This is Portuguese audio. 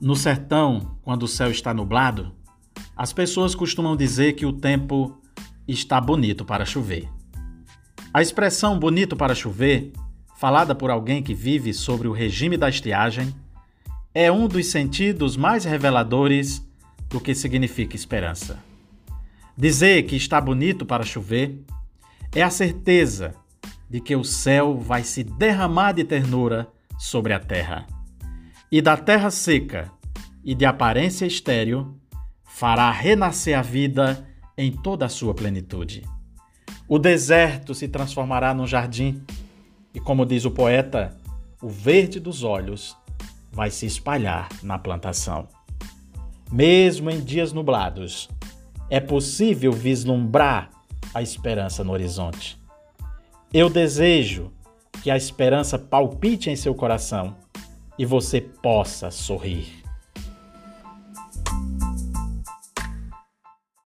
No sertão, quando o céu está nublado, as pessoas costumam dizer que o tempo está bonito para chover. A expressão bonito para chover, falada por alguém que vive sobre o regime da estiagem, é um dos sentidos mais reveladores do que significa esperança. Dizer que está bonito para chover é a certeza de que o céu vai se derramar de ternura sobre a terra e da terra seca e de aparência estéril, fará renascer a vida em toda a sua plenitude. O deserto se transformará num jardim, e como diz o poeta, o verde dos olhos vai se espalhar na plantação. Mesmo em dias nublados, é possível vislumbrar a esperança no horizonte. Eu desejo que a esperança palpite em seu coração e você possa sorrir.